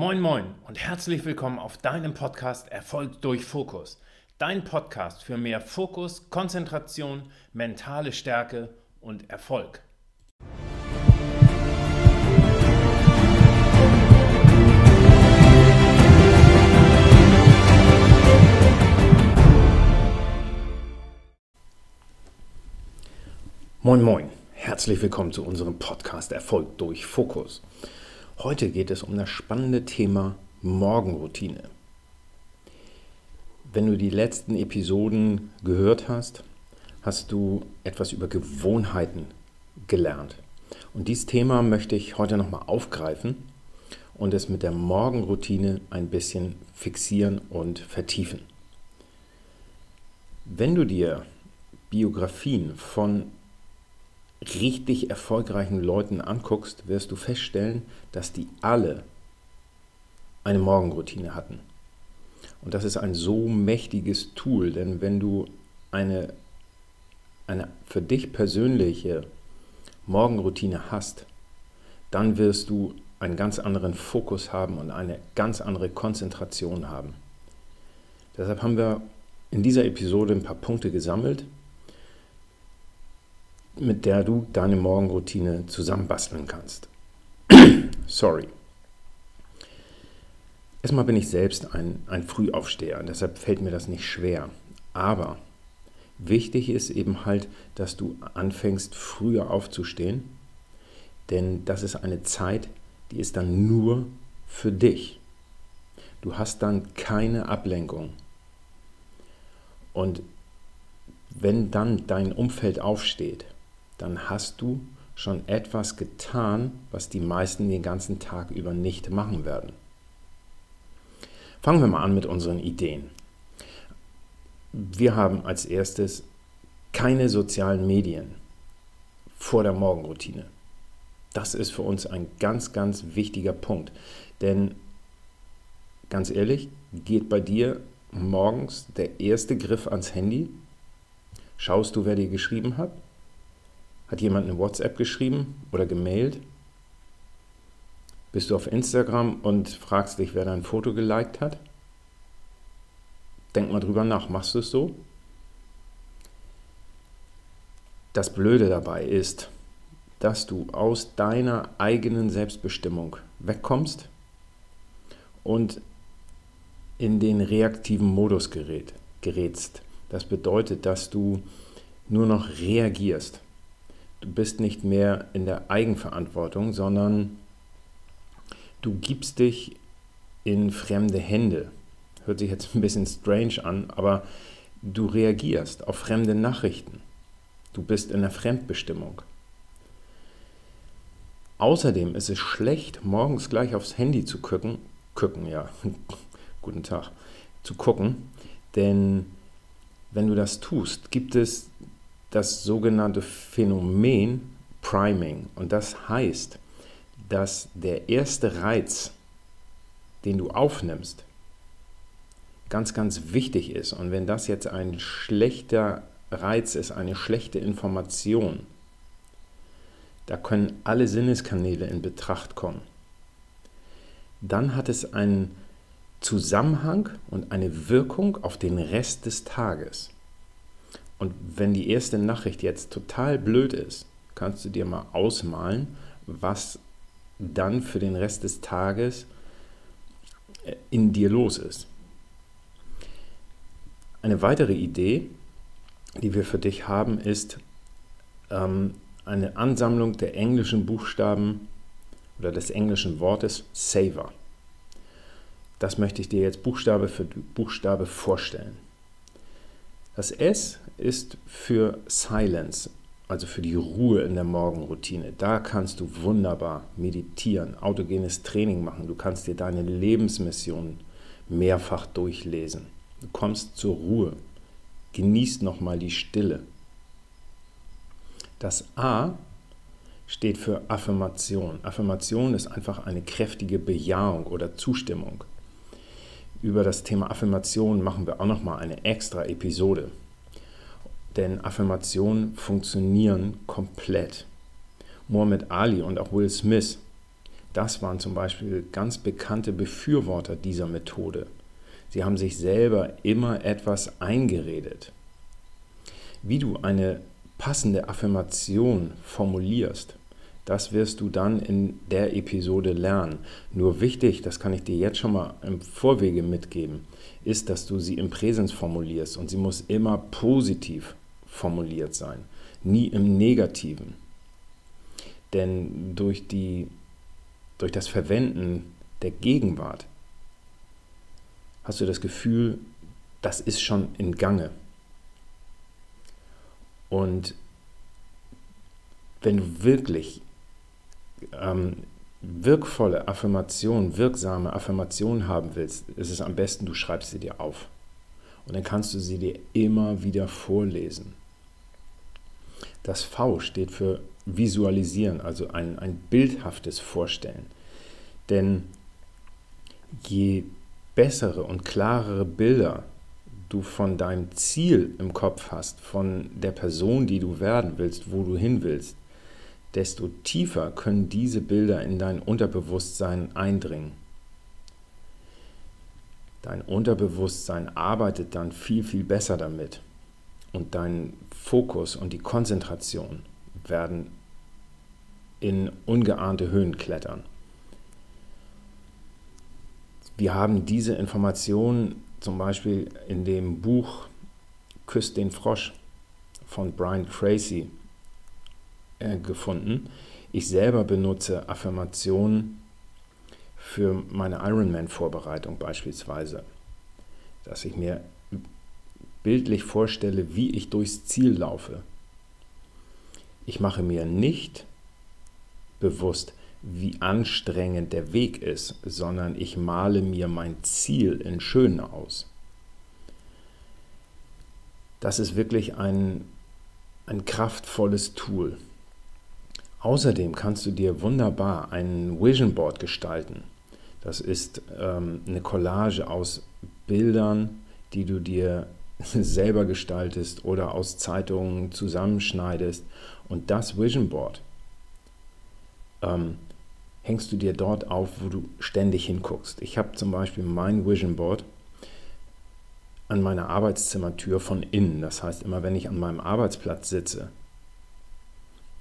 Moin moin und herzlich willkommen auf deinem Podcast Erfolg durch Fokus. Dein Podcast für mehr Fokus, Konzentration, mentale Stärke und Erfolg. Moin moin, herzlich willkommen zu unserem Podcast Erfolg durch Fokus. Heute geht es um das spannende Thema Morgenroutine. Wenn du die letzten Episoden gehört hast, hast du etwas über Gewohnheiten gelernt. Und dieses Thema möchte ich heute nochmal aufgreifen und es mit der Morgenroutine ein bisschen fixieren und vertiefen. Wenn du dir Biografien von richtig erfolgreichen Leuten anguckst, wirst du feststellen, dass die alle eine Morgenroutine hatten. Und das ist ein so mächtiges Tool, denn wenn du eine, eine für dich persönliche Morgenroutine hast, dann wirst du einen ganz anderen Fokus haben und eine ganz andere Konzentration haben. Deshalb haben wir in dieser Episode ein paar Punkte gesammelt, mit der du deine Morgenroutine zusammenbasteln kannst. Sorry. Erstmal bin ich selbst ein, ein Frühaufsteher, deshalb fällt mir das nicht schwer. Aber wichtig ist eben halt, dass du anfängst, früher aufzustehen, denn das ist eine Zeit, die ist dann nur für dich. Du hast dann keine Ablenkung. Und wenn dann dein Umfeld aufsteht, dann hast du schon etwas getan, was die meisten den ganzen Tag über nicht machen werden. Fangen wir mal an mit unseren Ideen. Wir haben als erstes keine sozialen Medien vor der Morgenroutine. Das ist für uns ein ganz, ganz wichtiger Punkt. Denn ganz ehrlich, geht bei dir morgens der erste Griff ans Handy? Schaust du, wer dir geschrieben hat? Hat jemand eine WhatsApp geschrieben oder gemailt? Bist du auf Instagram und fragst dich, wer dein Foto geliked hat? Denk mal drüber nach, machst du es so? Das Blöde dabei ist, dass du aus deiner eigenen Selbstbestimmung wegkommst und in den reaktiven Modus gerät, gerätst. Das bedeutet, dass du nur noch reagierst. Du bist nicht mehr in der Eigenverantwortung, sondern du gibst dich in fremde Hände. Hört sich jetzt ein bisschen strange an, aber du reagierst auf fremde Nachrichten. Du bist in der Fremdbestimmung. Außerdem ist es schlecht, morgens gleich aufs Handy zu gucken, gucken, ja, guten Tag, zu gucken, denn wenn du das tust, gibt es das sogenannte Phänomen Priming. Und das heißt, dass der erste Reiz, den du aufnimmst, ganz, ganz wichtig ist. Und wenn das jetzt ein schlechter Reiz ist, eine schlechte Information, da können alle Sinneskanäle in Betracht kommen. Dann hat es einen Zusammenhang und eine Wirkung auf den Rest des Tages. Und wenn die erste Nachricht jetzt total blöd ist, kannst du dir mal ausmalen, was dann für den Rest des Tages äh, in dir los ist. Eine weitere Idee, die wir für dich haben, ist ähm, eine Ansammlung der englischen Buchstaben oder des englischen Wortes Saver. Das möchte ich dir jetzt Buchstabe für Buchstabe vorstellen. Das S ist für Silence, also für die Ruhe in der Morgenroutine. Da kannst du wunderbar meditieren, autogenes Training machen. Du kannst dir deine Lebensmission mehrfach durchlesen. Du kommst zur Ruhe, genießt nochmal die Stille. Das A steht für Affirmation. Affirmation ist einfach eine kräftige Bejahung oder Zustimmung. Über das Thema Affirmation machen wir auch nochmal eine extra Episode. Denn Affirmationen funktionieren komplett. Muhammad Ali und auch Will Smith, Das waren zum Beispiel ganz bekannte Befürworter dieser Methode. Sie haben sich selber immer etwas eingeredet. Wie du eine passende Affirmation formulierst, das wirst du dann in der Episode lernen. Nur wichtig, das kann ich dir jetzt schon mal im Vorwege mitgeben, ist, dass du sie im Präsens formulierst und sie muss immer positiv formuliert sein, nie im Negativen. Denn durch, die, durch das Verwenden der Gegenwart hast du das Gefühl, das ist schon in Gange. Und wenn du wirklich ähm, wirkvolle Affirmationen, wirksame Affirmationen haben willst, ist es am besten, du schreibst sie dir auf. Und dann kannst du sie dir immer wieder vorlesen. Das V steht für Visualisieren, also ein, ein bildhaftes Vorstellen. Denn je bessere und klarere Bilder du von deinem Ziel im Kopf hast, von der Person, die du werden willst, wo du hin willst, desto tiefer können diese Bilder in dein Unterbewusstsein eindringen. Dein Unterbewusstsein arbeitet dann viel, viel besser damit. Und dein Fokus und die Konzentration werden in ungeahnte Höhen klettern. Wir haben diese Informationen zum Beispiel in dem Buch Küsst den Frosch von Brian Tracy äh, gefunden. Ich selber benutze Affirmationen für meine Ironman-Vorbereitung beispielsweise, dass ich mir bildlich vorstelle, wie ich durchs Ziel laufe. Ich mache mir nicht bewusst, wie anstrengend der Weg ist, sondern ich male mir mein Ziel in schön aus. Das ist wirklich ein, ein kraftvolles Tool. Außerdem kannst du dir wunderbar ein Vision Board gestalten. Das ist ähm, eine Collage aus Bildern, die du dir selber gestaltest oder aus Zeitungen zusammenschneidest. Und das Vision Board ähm, hängst du dir dort auf, wo du ständig hinguckst. Ich habe zum Beispiel mein Vision Board an meiner Arbeitszimmertür von innen. Das heißt, immer wenn ich an meinem Arbeitsplatz sitze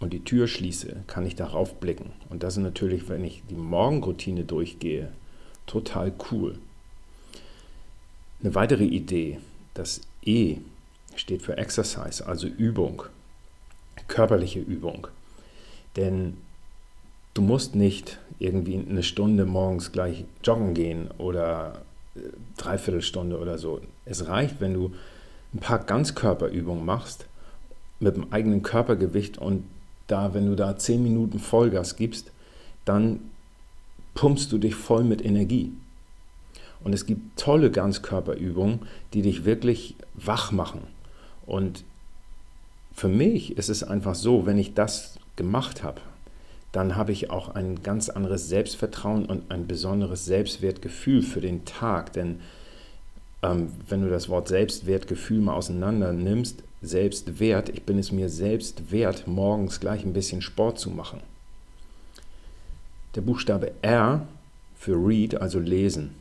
und die Tür schließe, kann ich darauf blicken. Und das ist natürlich, wenn ich die Morgenroutine durchgehe, total cool. Eine weitere Idee, das E steht für Exercise, also Übung, körperliche Übung. Denn du musst nicht irgendwie eine Stunde morgens gleich joggen gehen oder äh, dreiviertel Stunde oder so. Es reicht, wenn du ein paar Ganzkörperübungen machst mit dem eigenen Körpergewicht und da, wenn du da zehn Minuten Vollgas gibst, dann pumpst du dich voll mit Energie. Und es gibt tolle Ganzkörperübungen, die dich wirklich wach machen. Und für mich ist es einfach so, wenn ich das gemacht habe, dann habe ich auch ein ganz anderes Selbstvertrauen und ein besonderes Selbstwertgefühl für den Tag. Denn ähm, wenn du das Wort Selbstwertgefühl mal auseinander nimmst, Selbstwert, ich bin es mir selbst wert, morgens gleich ein bisschen Sport zu machen. Der Buchstabe R für Read, also lesen.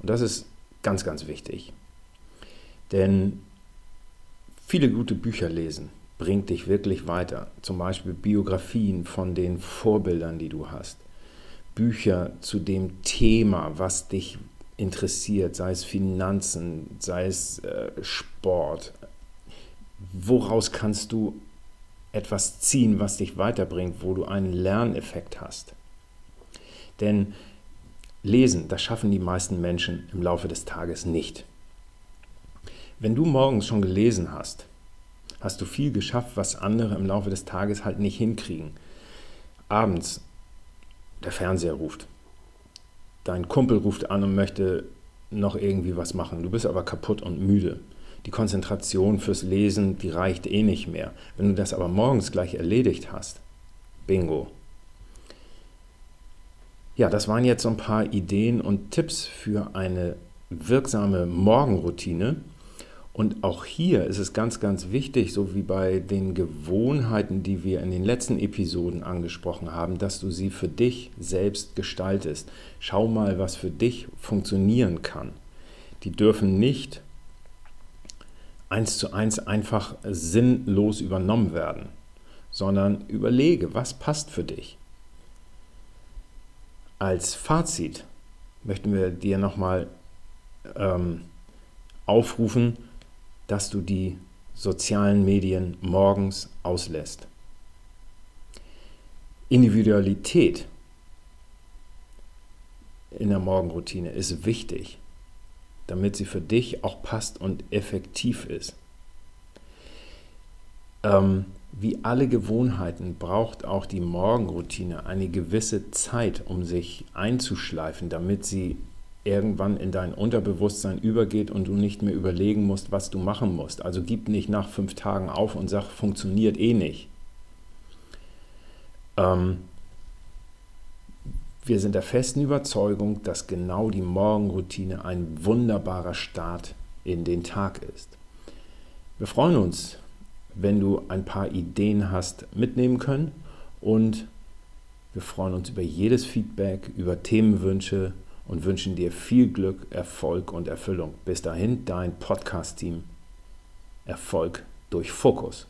Und das ist ganz, ganz wichtig. Denn viele gute Bücher lesen bringt dich wirklich weiter. Zum Beispiel Biografien von den Vorbildern, die du hast. Bücher zu dem Thema, was dich interessiert, sei es Finanzen, sei es äh, Sport. Woraus kannst du etwas ziehen, was dich weiterbringt, wo du einen Lerneffekt hast? Denn Lesen, das schaffen die meisten Menschen im Laufe des Tages nicht. Wenn du morgens schon gelesen hast, hast du viel geschafft, was andere im Laufe des Tages halt nicht hinkriegen. Abends, der Fernseher ruft. Dein Kumpel ruft an und möchte noch irgendwie was machen. Du bist aber kaputt und müde. Die Konzentration fürs Lesen, die reicht eh nicht mehr. Wenn du das aber morgens gleich erledigt hast, bingo, ja, das waren jetzt so ein paar Ideen und Tipps für eine wirksame Morgenroutine. Und auch hier ist es ganz, ganz wichtig, so wie bei den Gewohnheiten, die wir in den letzten Episoden angesprochen haben, dass du sie für dich selbst gestaltest. Schau mal, was für dich funktionieren kann. Die dürfen nicht eins zu eins einfach sinnlos übernommen werden, sondern überlege, was passt für dich. Als Fazit möchten wir dir nochmal ähm, aufrufen, dass du die sozialen Medien morgens auslässt. Individualität in der Morgenroutine ist wichtig, damit sie für dich auch passt und effektiv ist. Ähm, wie alle Gewohnheiten braucht auch die Morgenroutine eine gewisse Zeit, um sich einzuschleifen, damit sie irgendwann in dein Unterbewusstsein übergeht und du nicht mehr überlegen musst, was du machen musst. Also gib nicht nach fünf Tagen auf und sag, funktioniert eh nicht. Ähm, wir sind der festen Überzeugung, dass genau die Morgenroutine ein wunderbarer Start in den Tag ist. Wir freuen uns, wenn du ein paar Ideen hast mitnehmen können und wir freuen uns über jedes Feedback, über Themenwünsche und wünschen dir viel Glück, Erfolg und Erfüllung. Bis dahin, dein Podcast-Team. Erfolg durch Fokus.